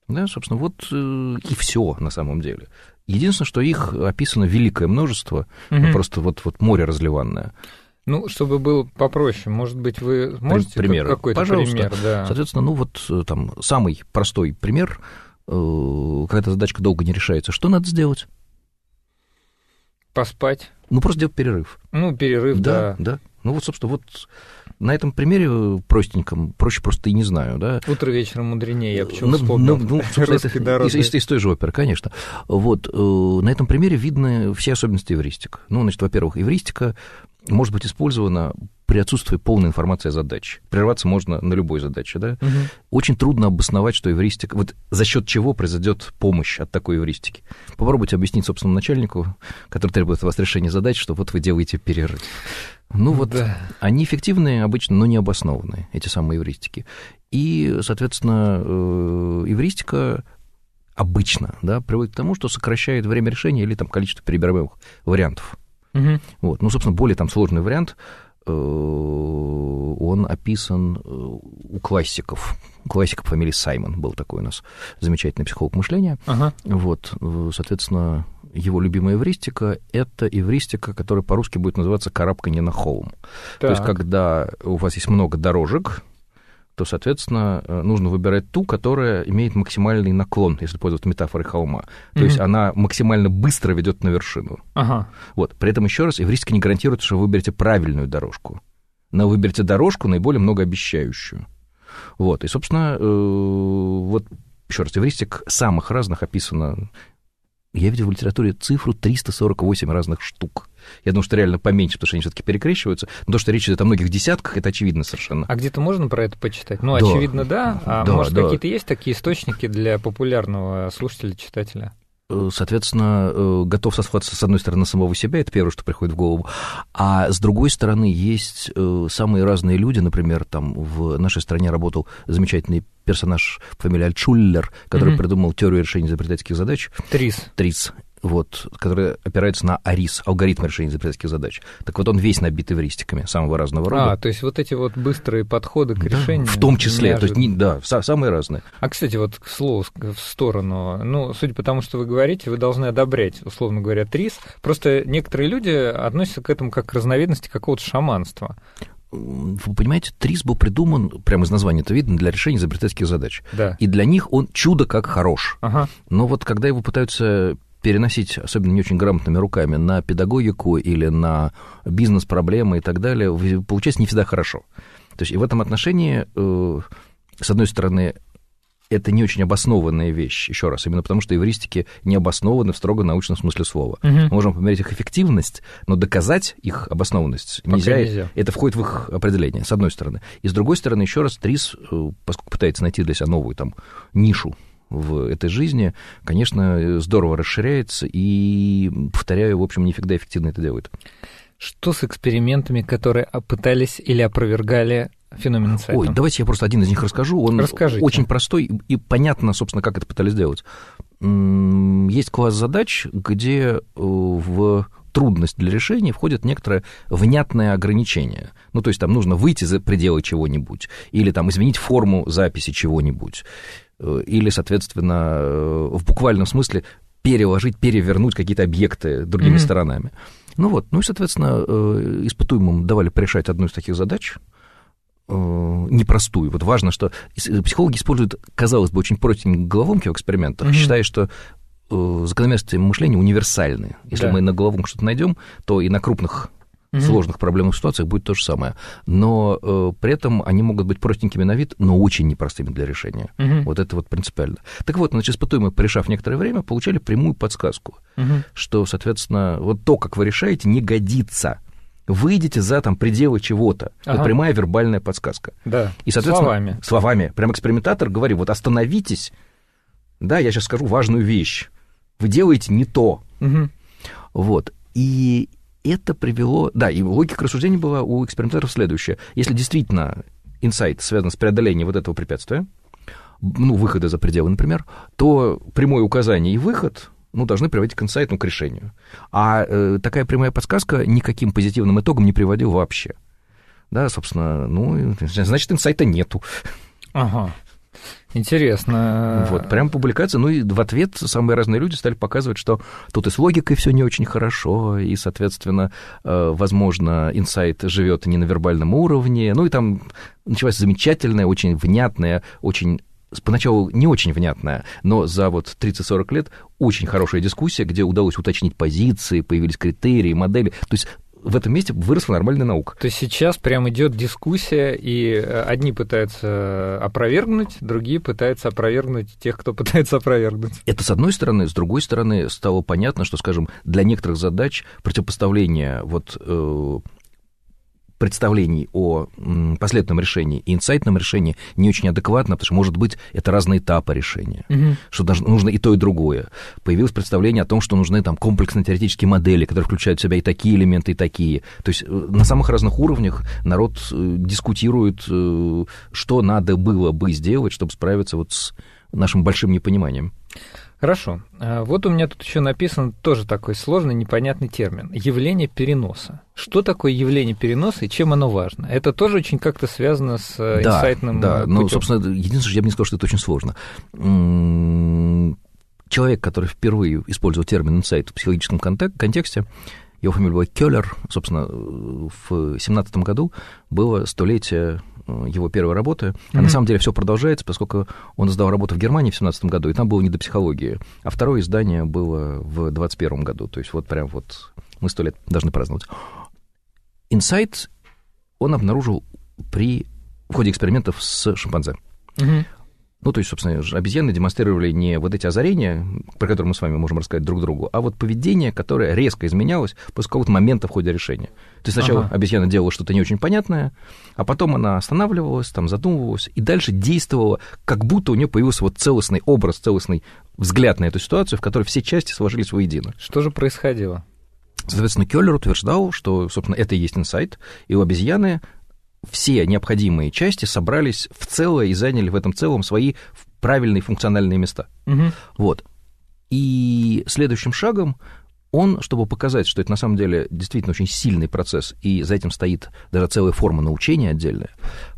Да, собственно, вот э, и все на самом деле. Единственное, что их описано великое множество, угу. ну, просто вот, вот море разливанное. Ну, чтобы было попроще, может быть, вы можете пример. какой-то Пожалуйста. пример? Да. Соответственно, ну вот э, там самый простой пример, э, когда задачка долго не решается, что надо сделать? Поспать. Ну, просто делать перерыв. Ну, перерыв, да. Да, да. Ну, вот, собственно, вот на этом примере простеньком, проще просто и не знаю, да. Утро вечером мудренее, я почему ну, вспомнил. Ну, ну это из, из, из той же оперы, конечно. Вот, э, на этом примере видны все особенности эвристик. Ну, значит, во-первых, эвристика может быть использована при отсутствии полной информации о задаче. Прерваться можно на любой задаче, да? Угу. Очень трудно обосновать, что эвристика... Вот за счет чего произойдет помощь от такой эвристики. Попробуйте объяснить собственному начальнику, который требует от вас решения задач, что вот вы делаете перерыв. Ну вот, да. они эффективные обычно, но не обоснованные, эти самые эвристики. И, соответственно, э, эвристика обычно да, приводит к тому, что сокращает время решения или там количество перебираемых вариантов. Угу. Вот. Ну, собственно, более там сложный вариант, он описан э, у классиков. У классиков фамилии Саймон был такой у нас замечательный психолог мышления. Ага. Вот, э, соответственно, его любимая эвристика — это эвристика, которая по-русски будет называться «карабканье на холм». Так. То есть, когда у вас есть много дорожек, то, соответственно, э, нужно выбирать ту, которая имеет максимальный наклон, если пользоваться метафорой холма. То mm-hmm. есть она максимально быстро ведет на вершину. Ага. Вот. При этом, еще раз, эвристика не гарантирует, что вы выберете правильную дорожку. Но вы выберете дорожку наиболее многообещающую. Вот. И, собственно, э, вот еще раз, эвристик самых разных описано я видел в литературе цифру 348 разных штук. Я думаю, что реально поменьше, потому что они все-таки перекрещиваются. Но то, что речь идет о многих десятках, это очевидно совершенно. А где-то можно про это почитать? Ну, да. очевидно, да. А да, может, да. какие-то есть такие источники для популярного слушателя, читателя? Э, соответственно, э, готов сослаться, с одной стороны, самого себя, это первое, что приходит в голову, а с другой стороны, есть э, самые разные люди, например, там в нашей стране работал замечательный персонаж по фамилии Альтшуллер, который mm-hmm. придумал теорию решения изобретательских задач. Трис. Трис вот, который опирается на АРИС, алгоритм решения изобретательских задач. Так вот, он весь набит эвристиками самого разного рода. А, то есть вот эти вот быстрые подходы к да, решению. В том числе, неожиданно. то есть, не, да, самые разные. А, кстати, вот к слову в сторону, ну, судя по тому, что вы говорите, вы должны одобрять, условно говоря, ТРИС. Просто некоторые люди относятся к этому как к разновидности какого-то шаманства вы понимаете, ТРИС был придуман, прямо из названия это видно, для решения изобретательских задач. Да. И для них он чудо как хорош. Ага. Но вот когда его пытаются переносить, особенно не очень грамотными руками, на педагогику или на бизнес-проблемы и так далее, получается не всегда хорошо. То есть и в этом отношении, э, с одной стороны, это не очень обоснованная вещь, еще раз, именно потому что эвристики не обоснованы в строго научном смысле слова. Угу. Мы можем померить их эффективность, но доказать их обоснованность нельзя, нельзя. Это входит в их определение, с одной стороны. И с другой стороны, еще раз, ТРИС, э, поскольку пытается найти для себя новую там нишу в этой жизни, конечно, здорово расширяется, и, повторяю, в общем, не всегда эффективно это делает. Что с экспериментами, которые пытались или опровергали феномен инсайта? Ой, давайте я просто один из них расскажу. Он Расскажите. очень простой и понятно, собственно, как это пытались сделать. Есть класс задач, где э, в трудность для решения входит некоторое внятное ограничение. Ну, то есть там нужно выйти за пределы чего-нибудь, или там изменить форму записи чего-нибудь, или, соответственно, э, в буквальном смысле переложить, перевернуть какие-то объекты другими mm-hmm. сторонами. Ну вот, ну и, соответственно, э, испытуемым давали порешать одну из таких задач, э, непростую. Вот важно, что психологи используют, казалось бы, очень простенькие головоломки в экспериментах, угу. считая, что закономерности мышления универсальны. Если да. мы на головоломку что-то найдем, то и на крупных mm сложных проблемных ситуациях будет то же самое. Но э, при этом они могут быть простенькими на вид, но очень непростыми для решения. mm Вот это вот принципиально. Так вот, значит, испытуемые, порешав некоторое время, получали прямую подсказку, mm что, соответственно, вот то, как вы решаете, не годится выйдете за там пределы чего-то. Ага. Вот прямая вербальная подсказка. Да. И, соответственно, словами. Словами. Прям экспериментатор говорит, вот остановитесь. Да, я сейчас скажу важную вещь. Вы делаете не то. Угу. Вот. И это привело... Да, и логика рассуждения была у экспериментаторов следующая. Если действительно инсайт связан с преодолением вот этого препятствия, ну, выхода за пределы, например, то прямое указание и выход ну, должны приводить к инсайту, к решению. А э, такая прямая подсказка никаким позитивным итогом не приводила вообще. Да, собственно, ну, значит, инсайта нету. Ага. Интересно. Вот, прям публикация. Ну и в ответ самые разные люди стали показывать, что тут и с логикой все не очень хорошо, и, соответственно, э, возможно, инсайт живет не на вербальном уровне. Ну и там началась замечательная, очень внятная, очень поначалу не очень внятная, но за вот 30-40 лет очень хорошая дискуссия, где удалось уточнить позиции, появились критерии, модели. То есть в этом месте выросла нормальная наука. То есть сейчас прям идет дискуссия, и э, одни пытаются опровергнуть, другие пытаются опровергнуть тех, кто [laughs] пытается опровергнуть. Это с одной стороны. С другой стороны, стало понятно, что, скажем, для некоторых задач противопоставление вот э, представлений о последовательном решении и инсайтном решении не очень адекватно, потому что, может быть, это разные этапы решения, угу. что даже нужно и то, и другое. Появилось представление о том, что нужны там комплексно-теоретические модели, которые включают в себя и такие элементы, и такие. То есть э, на самых разных уровнях народ э, дискутирует, э, что надо было бы сделать, чтобы справиться вот с нашим большим непониманием. Хорошо. А, вот у меня тут еще написан тоже такой сложный, непонятный термин. Явление переноса. Что такое явление переноса и чем оно важно? Это тоже очень как-то связано с э, да, инсайтным Да, путем. ну, собственно, единственное, что я бы не сказал, что это очень сложно. Человек, который впервые использовал термин инсайт в психологическом контексте, его фамилия была Келлер, собственно, в 17 году было столетие Э, его первой работы. Mm-hmm. А на самом деле все продолжается, поскольку он издал работу в Германии в 17 году, и там было не до психологии. А второе издание было в 21 году. То есть вот прям вот мы сто лет должны праздновать. Инсайт он обнаружил при в ходе экспериментов с шимпанзе. Mm-hmm. Ну, то есть, собственно, обезьяны демонстрировали не вот эти озарения, про которые мы с вами можем рассказать друг другу, а вот поведение, которое резко изменялось после какого-то момента в ходе решения. То есть сначала ага. обезьяна делала что-то не очень понятное, а потом она останавливалась, там задумывалась и дальше действовала, как будто у нее появился вот целостный образ, целостный взгляд на эту ситуацию, в которой все части сложились воедино. Что же происходило? Соответственно, Келлер утверждал, что, собственно, это и есть инсайт, и у обезьяны все необходимые части собрались в целое и заняли в этом целом свои правильные функциональные места. Угу. Вот. И следующим шагом он, чтобы показать, что это на самом деле действительно очень сильный процесс, и за этим стоит даже целая форма научения отдельная,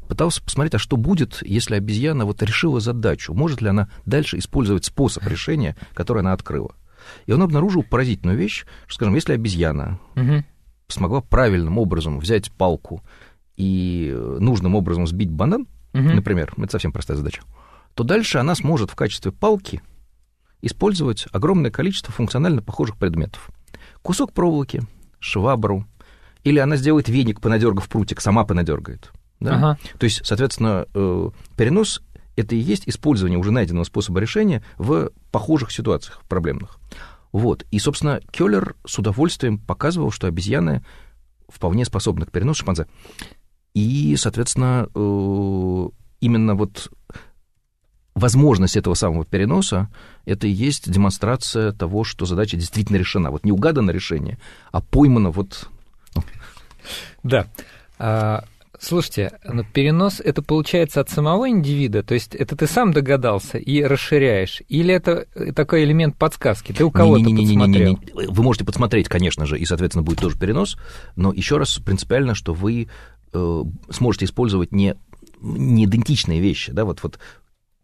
пытался посмотреть, а что будет, если обезьяна вот решила задачу, может ли она дальше использовать способ решения, который она открыла. И он обнаружил поразительную вещь, что, скажем, если обезьяна угу. смогла правильным образом взять палку и нужным образом сбить банан, угу. например, это совсем простая задача, то дальше она сможет в качестве палки использовать огромное количество функционально похожих предметов. Кусок проволоки, швабру, или она сделает веник, понадергав прутик, сама понадергает. Да? Ага. То есть, соответственно, э, перенос это и есть использование уже найденного способа решения в похожих ситуациях проблемных. Вот. И, собственно, Келлер с удовольствием показывал, что обезьяны вполне способны к переносу шимпанзе. И, соответственно, э, именно вот возможность этого самого переноса, это и есть демонстрация того, что задача действительно решена. Вот не угадано решение, а поймано вот... Ну. Да. А, слушайте, но перенос это получается от самого индивида, то есть это ты сам догадался и расширяешь, или это такой элемент подсказки? Ты у кого-то не, не, не, подсмотрел? Не, не, не. Вы можете подсмотреть, конечно же, и, соответственно, будет тоже перенос, но еще раз принципиально, что вы Э, сможете использовать не, не идентичные вещи. Да? Вот, вот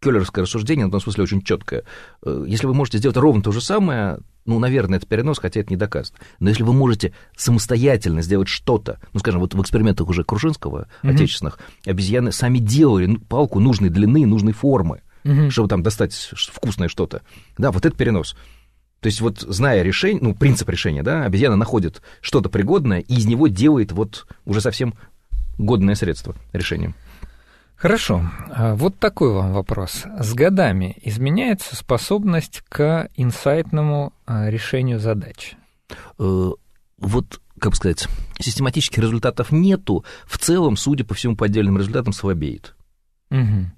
Келлеровское рассуждение, в этом смысле, очень четкое. Э, если вы можете сделать ровно то же самое, ну, наверное, это перенос, хотя это не доказано. Но если вы можете самостоятельно сделать что-то, ну, скажем, вот в экспериментах уже Крушинского, mm-hmm. отечественных, обезьяны сами делали палку нужной длины, нужной формы, mm-hmm. чтобы там достать вкусное что-то. Да, вот это перенос. То есть вот зная решение, ну, принцип решения, да, обезьяна находит что-то пригодное и из него делает вот уже совсем годное средство решения. Хорошо. А вот такой вам вопрос. С годами изменяется способность к инсайтному а, решению задач? Э, вот, как бы сказать, систематических результатов нету. В целом, судя по всему, по отдельным результатам слабеет. Угу.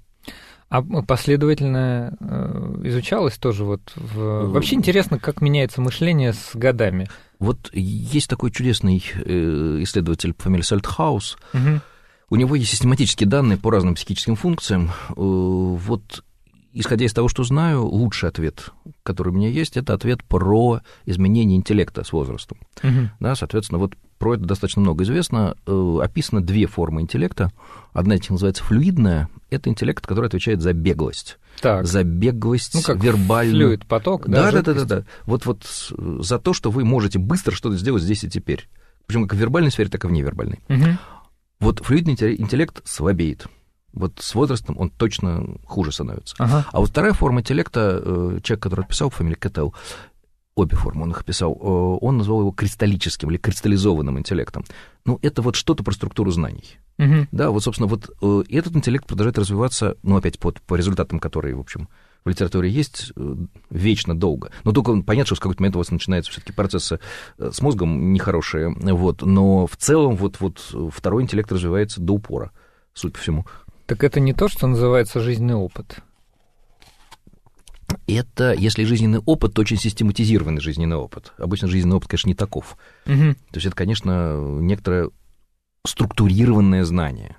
А последовательно э, изучалось тоже вот в... Э, Вообще интересно, как меняется мышление с годами. Вот есть такой чудесный исследователь по фамилии Сальтхаус, угу у него есть систематические данные по разным психическим функциям. Э, вот исходя из того, что знаю, лучший ответ, который у меня есть, это ответ про изменение интеллекта с возрастом. Угу. Да, соответственно, вот про это достаточно много известно. Э, описано две формы интеллекта. Одна из них называется флюидная. Это интеллект, который отвечает за беглость. Так. За беглость ну, как вербальную. Флюид, поток, да? Да, да, да, да, да. Вот, вот за то, что вы можете быстро что-то сделать здесь и теперь. Причем как в вербальной сфере, так и в невербальной. Угу. Вот флюидный интеллект слабеет. Вот с возрастом он точно хуже становится. Ага. А вот вторая форма интеллекта, э, человек, который отписал, фамилия Кэтел, обе формы он их описал, э, он назвал его кристаллическим или кристаллизованным интеллектом. Ну, это вот что-то про структуру знаний. Угу. Да, вот, собственно, вот э, этот интеллект продолжает развиваться, ну, опять по, по результатам, которые, в общем, в литературе есть э, вечно долго. Но только понятно, что в какой-то момент у вас начинаются все-таки процессы с мозгом нехорошие. Вот, но в целом вот, вот второй интеллект развивается до упора, суть по всему. Так это не то, что называется жизненный опыт. Это, если жизненный опыт, то очень систематизированный жизненный опыт. Обычно жизненный опыт, конечно, не таков. Угу. То есть это, конечно, некоторое структурированное знание.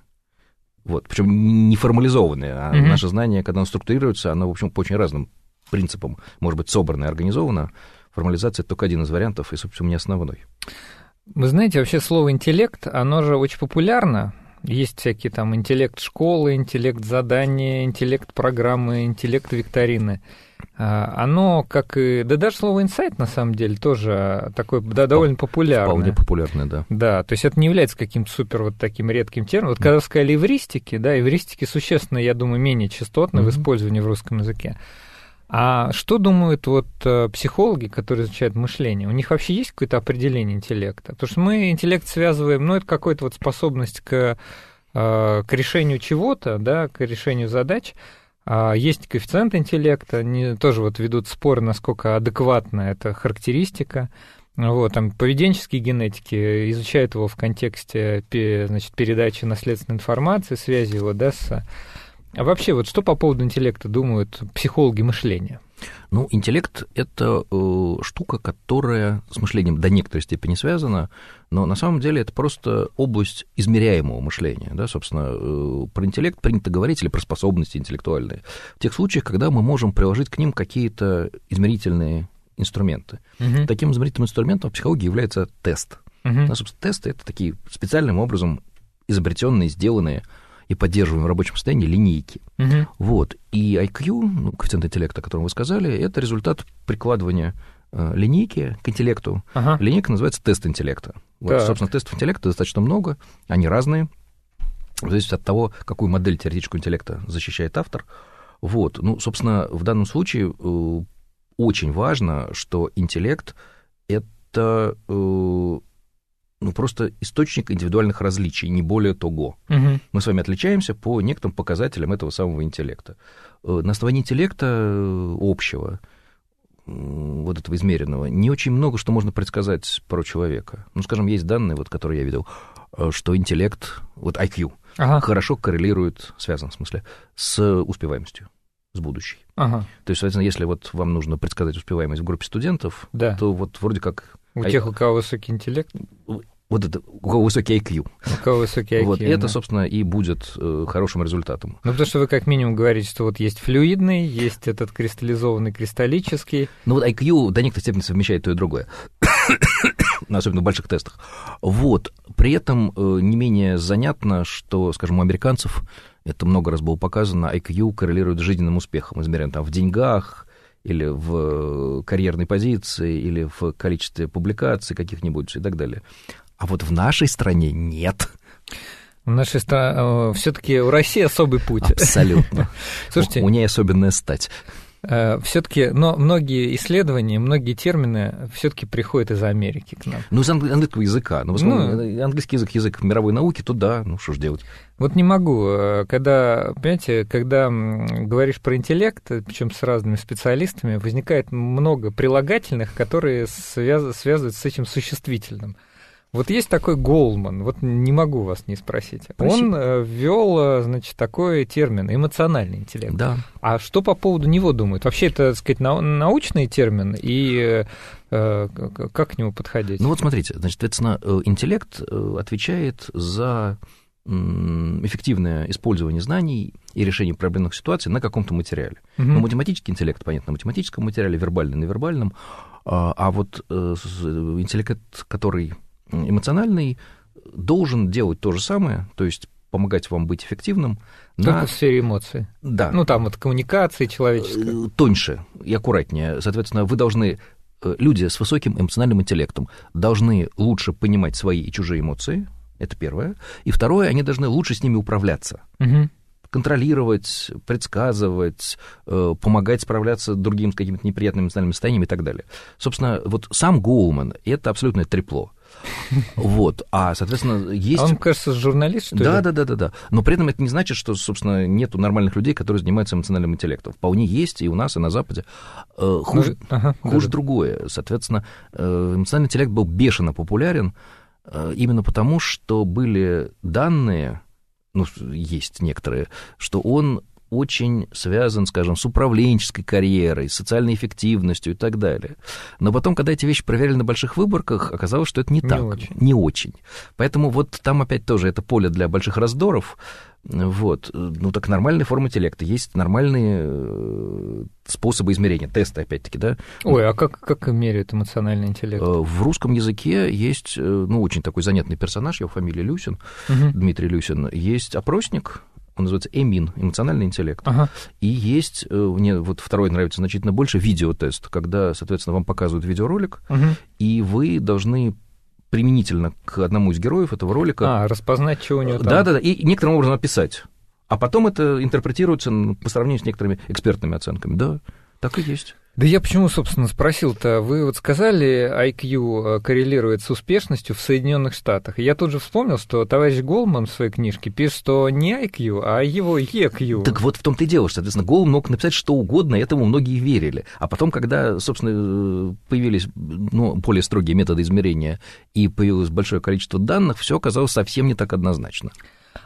Вот, причем не формализованные, а mm-hmm. наше знание, когда оно структурируется, оно, в общем, по очень разным принципам может быть собрано и организовано. Формализация — это только один из вариантов, и, собственно, не основной. Вы знаете, вообще слово «интеллект», оно же очень популярно. Есть всякие там интеллект школы, интеллект задания, интеллект программы, интеллект викторины. А, оно, как и... Да даже слово инсайт, на самом деле, тоже такое да, довольно популярное. Вполне популярное, да. Да, то есть это не является каким-то супер вот таким редким термином. Вот когда сказали эвристики, да, эвристики существенно, я думаю, менее частотны mm-hmm. в использовании в русском языке. А что думают вот э, психологи, которые изучают мышление? У них вообще есть какое-то определение интеллекта? Потому что мы интеллект связываем, ну, это какая-то вот способность к, э, к решению чего-то, да, к решению задач, а есть коэффициент интеллекта, они тоже вот ведут споры, насколько адекватна эта характеристика. Вот, там поведенческие генетики изучают его в контексте значит, передачи наследственной информации, связи его да, с... А вообще, вот что по поводу интеллекта думают психологи мышления? Ну, интеллект — это э, штука, которая с мышлением до некоторой степени связана, но на самом деле это просто область измеряемого мышления. Да? Собственно, э, про интеллект принято говорить или про способности интеллектуальные в тех случаях, когда мы можем приложить к ним какие-то измерительные инструменты. Угу. Таким измерительным инструментом в психологии является тест. Угу. Да, собственно, тесты — это такие специальным образом изобретенные, сделанные и поддерживаем в рабочем состоянии линейки. Угу. Вот. И IQ, ну, коэффициент интеллекта, о котором вы сказали, это результат прикладывания э, линейки к интеллекту. Ага. Линейка называется тест интеллекта. Вот, собственно, тестов интеллекта достаточно много, они разные, в зависимости от того, какую модель теоретического интеллекта защищает автор. Вот. Ну, собственно, в данном случае э, очень важно, что интеллект — это э, ну, просто источник индивидуальных различий, не более того. Угу. Мы с вами отличаемся по некоторым показателям этого самого интеллекта. Э, на основании интеллекта э, общего, вот этого измеренного, не очень много что можно предсказать про человека. Ну, скажем, есть данные, вот, которые я видел, э, что интеллект, вот IQ, ага. хорошо коррелирует, связан в смысле, с успеваемостью с будущей. Ага. То есть, соответственно, если вот вам нужно предсказать успеваемость в группе студентов, да. то вот вроде как у а тех, у кого высокий интеллект? Вот это, у кого высокий IQ. У кого высокий IQ, Вот да. это, собственно, и будет э, хорошим результатом. Ну, потому что вы как минимум говорите, что вот есть флюидный, есть этот кристаллизованный, кристаллический. Ну, вот IQ до некоторой степени совмещает то и другое. [coughs] особенно в больших тестах. Вот. При этом э, не менее занятно, что, скажем, у американцев, это много раз было показано, IQ коррелирует с жизненным успехом, измеряем там в деньгах, или в карьерной позиции, или в количестве публикаций каких-нибудь и так далее. А вот в нашей стране нет. В нашей стране все-таки у России особый путь. Абсолютно. [laughs] Слушайте, у нее особенная стать. Э, все-таки, но многие исследования, многие термины все-таки приходят из Америки к нам. Ну, из английского языка. Ну, ну, английский язык, язык мировой науки, то да, ну что ж делать. Вот не могу, э, когда, понимаете, когда говоришь про интеллект, причем с разными специалистами, возникает много прилагательных, которые связ... связывают с этим существительным. Вот есть такой Голман, вот не могу вас не спросить. Спроси. Он э, ввел, э, значит, такой термин эмоциональный интеллект. Да. А что по поводу него думают? Вообще это, так сказать, научный термин и э, как к нему подходить? Ну вот смотрите, значит, соответственно, интеллект отвечает за эффективное использование знаний и решение проблемных ситуаций на каком-то материале. Угу. Ну, математический интеллект, понятно, на математическом материале, вербальный на вербальном, а, а вот интеллект, который эмоциональный должен делать то же самое, то есть помогать вам быть эффективным. Только на... в сфере эмоций. Да. Ну, там вот коммуникации человеческой. Э, тоньше и аккуратнее. Соответственно, вы должны, э, люди с высоким эмоциональным интеллектом должны лучше понимать свои и чужие эмоции, это первое. И второе, они должны лучше с ними управляться. Угу контролировать, предсказывать, э, помогать справляться другим с какими-то неприятными эмоциональными состояниями и так далее. Собственно, вот сам Гоулман — это абсолютное трепло. Вот, а, соответственно, есть... А он, кажется, журналист, что да, ли? Да, да, да, да. Но при этом это не значит, что, собственно, нету нормальных людей, которые занимаются эмоциональным интеллектом. Вполне есть и у нас, и на Западе. Э, хуже, ну, ага, хуже да, другое. Соответственно, э, эмоциональный интеллект был бешено популярен э, именно потому, что были данные, ну, есть некоторые, что он очень связан, скажем, с управленческой карьерой, социальной эффективностью и так далее. Но потом, когда эти вещи проверили на больших выборках, оказалось, что это не, не так. Очень. Не очень. Поэтому вот там опять тоже это поле для больших раздоров. Вот. Ну, так нормальные формы интеллекта. Есть нормальные э, способы измерения, тесты, опять-таки, да. Ой, а как, как меряют эмоциональный интеллект? Э, в русском языке есть, э, ну, очень такой занятный персонаж, его фамилия Люсин, угу. Дмитрий Люсин. Есть опросник, он называется ЭМИН, эмоциональный интеллект. Ага. И есть, э, мне вот второй нравится значительно больше, видеотест, когда, соответственно, вам показывают видеоролик, угу. и вы должны применительно к одному из героев этого ролика... А, распознать, что у него там. Да-да-да, и некоторым образом описать. А потом это интерпретируется по сравнению с некоторыми экспертными оценками. Да, так и есть. Да я почему, собственно, спросил-то? Вы вот сказали, IQ э, коррелирует с успешностью в Соединенных Штатах. я тут же вспомнил, что товарищ Голман в своей книжке пишет, что не IQ, а его EQ. Так вот в том-то и дело, что, соответственно, Голман мог написать что угодно, этому многие верили. А потом, когда, собственно, появились ну, более строгие методы измерения и появилось большое количество данных, все оказалось совсем не так однозначно.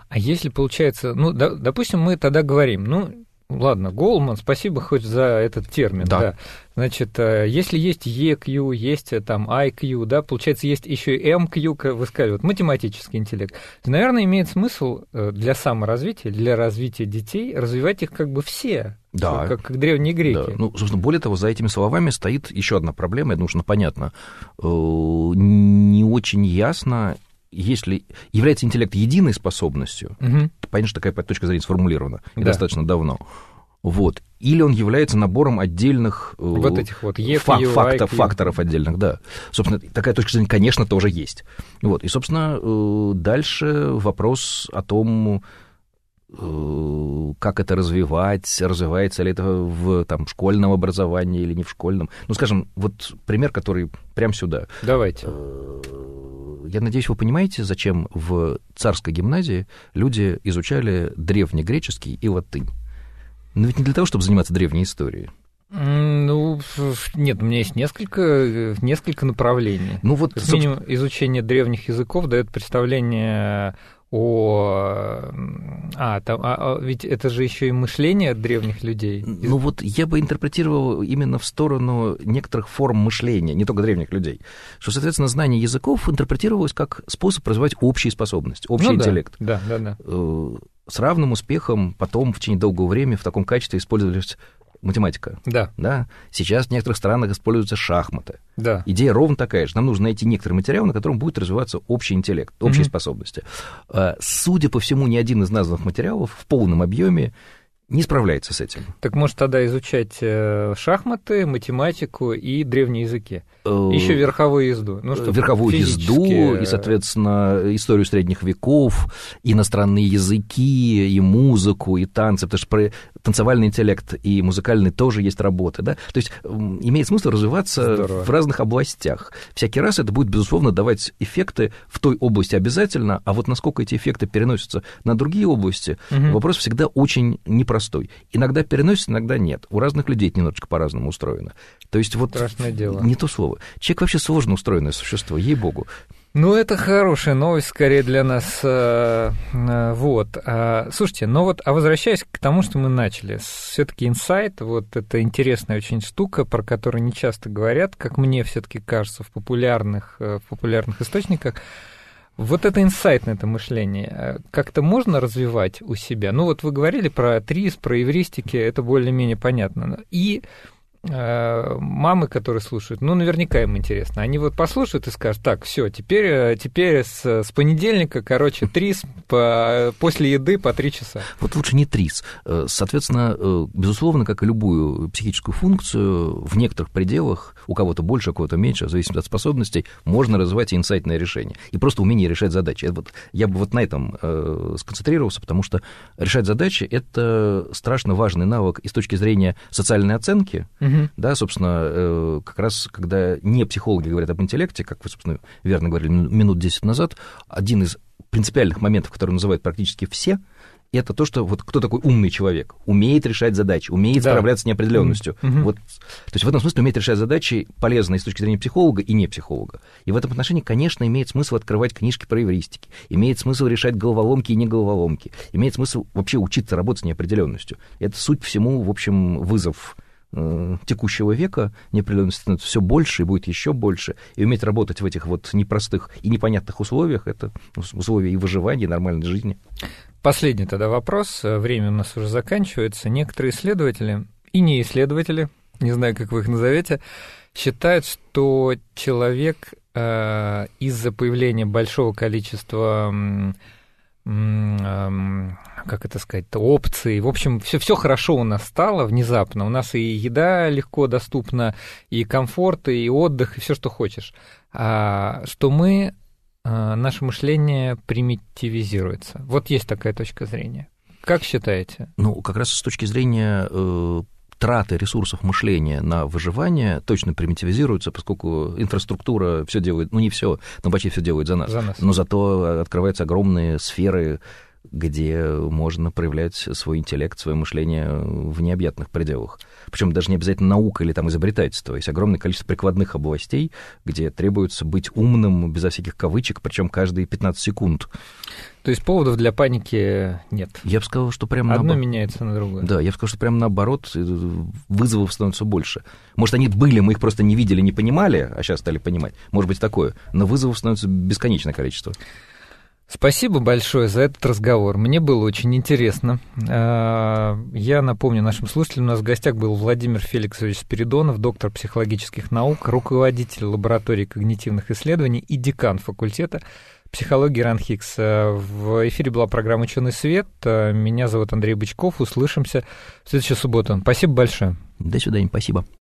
А если получается, ну, да, допустим, мы тогда говорим, ну, Ладно, Голман, спасибо хоть за этот термин. Да. да. Значит, э, если есть EQ, есть э, там IQ, да, получается, есть еще и MQ, как вы сказали, вот математический интеллект. То, наверное, имеет смысл э, для саморазвития, для развития детей развивать их как бы все, да. как, как древние греки. Да. Ну, собственно, более того, за этими словами стоит еще одна проблема, это нужно понятно. Не очень ясно, если является интеллект единой способностью, угу. понятно, что такая точка зрения сформулирована и да. достаточно давно. Вот. Или он является набором отдельных э, вот этих вот EQ, фак, фактов, факторов отдельных, да. Собственно, такая точка зрения, конечно, тоже есть. Вот. И, собственно, э, дальше вопрос о том, э, как это развивать, развивается ли это в там, школьном образовании или не в школьном. Ну, скажем, вот пример, который прямо сюда. Давайте я надеюсь, вы понимаете, зачем в царской гимназии люди изучали древнегреческий и латынь. Но ведь не для того, чтобы заниматься древней историей. Ну, нет, у меня есть несколько, несколько направлений. Ну, вот, как минимум, изучение древних языков дает представление о... А, там, а, а, ведь это же еще и мышление древних людей. Ну вот я бы интерпретировал именно в сторону некоторых форм мышления, не только древних людей. Что, соответственно, знание языков интерпретировалось как способ развивать общие способности, общий ну, интеллект. Да, да, да. Э, с равным успехом потом в течение долгого времени в таком качестве использовались математика. Да. да. Сейчас в некоторых странах используются шахматы. Да. Идея ровно такая же. Нам нужно найти некоторый материал, на котором будет развиваться общий интеллект, общие mm-hmm. способности. А, судя по всему, ни один из названных материалов в полном объеме не справляется с этим. Так может тогда изучать э, шахматы, математику и древние языки? Э, Еще верховую езду. Ну, что верховую езду и, соответственно, историю средних веков, иностранные языки, и музыку, и танцы, потому что про танцевальный интеллект и музыкальный тоже есть работы, да? То есть имеет смысл развиваться Здорово. в разных областях. Всякий раз это будет, безусловно, давать эффекты в той области обязательно, а вот насколько эти эффекты переносятся на другие области, угу. вопрос всегда очень непростой. Иногда переносится, иногда нет. У разных людей это немножечко по-разному устроено. То есть вот... Страшное дело. Не то слово. Человек вообще сложно устроенное существо, ей-богу. Ну, это хорошая новость, скорее, для нас. Э, э, вот. А, слушайте, ну вот, а возвращаясь к тому, что мы начали, все таки инсайт, вот это интересная очень штука, про которую не часто говорят, как мне все таки кажется, в популярных, э, в популярных источниках, вот это инсайтное это мышление как-то можно развивать у себя? Ну, вот вы говорили про ТРИС, про эвристики, это более-менее понятно. И Э, мамы, которые слушают, ну, наверняка им интересно. Они вот послушают и скажут, так, все, теперь, э, теперь с, с понедельника, короче, трис по, после еды по три часа. Вот лучше не трис. Э, соответственно, безусловно, как и любую психическую функцию, в некоторых пределах, у кого-то больше, у кого-то меньше, в зависимости от способностей, можно развивать инсайтное решение. И просто умение решать задачи. Вот, я бы вот на этом э, сконцентрировался, потому что решать задачи – это страшно важный навык и с точки зрения социальной оценки – Угу. Да, собственно, э, как раз когда не психологи говорят об интеллекте, как вы, собственно, верно говорили минут 10 назад, один из принципиальных моментов, который называют практически все, это то, что вот кто такой умный человек, умеет решать задачи, умеет да. справляться с неопределенностью. Mm-hmm. Вот, то есть в этом смысле умеет решать задачи полезные с точки зрения психолога и не психолога. И в этом отношении, конечно, имеет смысл открывать книжки про эвристики, имеет смысл решать головоломки и не головоломки, имеет смысл вообще учиться работать с неопределенностью. Это суть всему, в общем, вызов текущего века неопределенность становится все больше и будет еще больше, и уметь работать в этих вот непростых и непонятных условиях, это условия и выживания, и нормальной жизни. Последний тогда вопрос, время у нас уже заканчивается. Некоторые исследователи и не исследователи, не знаю, как вы их назовете, считают, что человек э, из-за появления большого количества как это сказать, опции. В общем, все, все хорошо у нас стало внезапно. У нас и еда легко доступна, и комфорт, и отдых, и все, что хочешь. А, что мы, а, наше мышление примитивизируется. Вот есть такая точка зрения. Как считаете? Ну, как раз с точки зрения э, траты ресурсов мышления на выживание точно примитивизируются, поскольку инфраструктура все делает, ну не все, но почти все делает за нас. За нас. Но зато открываются огромные сферы где можно проявлять свой интеллект, свое мышление в необъятных пределах. Причем даже не обязательно наука или там изобретательство. Есть огромное количество прикладных областей, где требуется быть умным безо всяких кавычек, причем каждые 15 секунд. То есть поводов для паники нет. Я бы сказал, что прямо Одно наоборот. меняется на другое. Да, я бы сказал, что прямо наоборот, э, вызовов становится больше. Может, они были, мы их просто не видели, не понимали, а сейчас стали понимать. Может быть, такое. Но вызовов становится бесконечное количество. Спасибо большое за этот разговор. Мне было очень интересно. А, я напомню нашим слушателям, у нас в гостях был Владимир Феликсович Спиридонов, доктор психологических наук, руководитель лаборатории когнитивных исследований и декан факультета психологии РАНХИКС. В эфире была программа «Ученый свет». Меня зовут Андрей Бычков. Услышимся в следующую субботу. Спасибо большое. До свидания. Спасибо.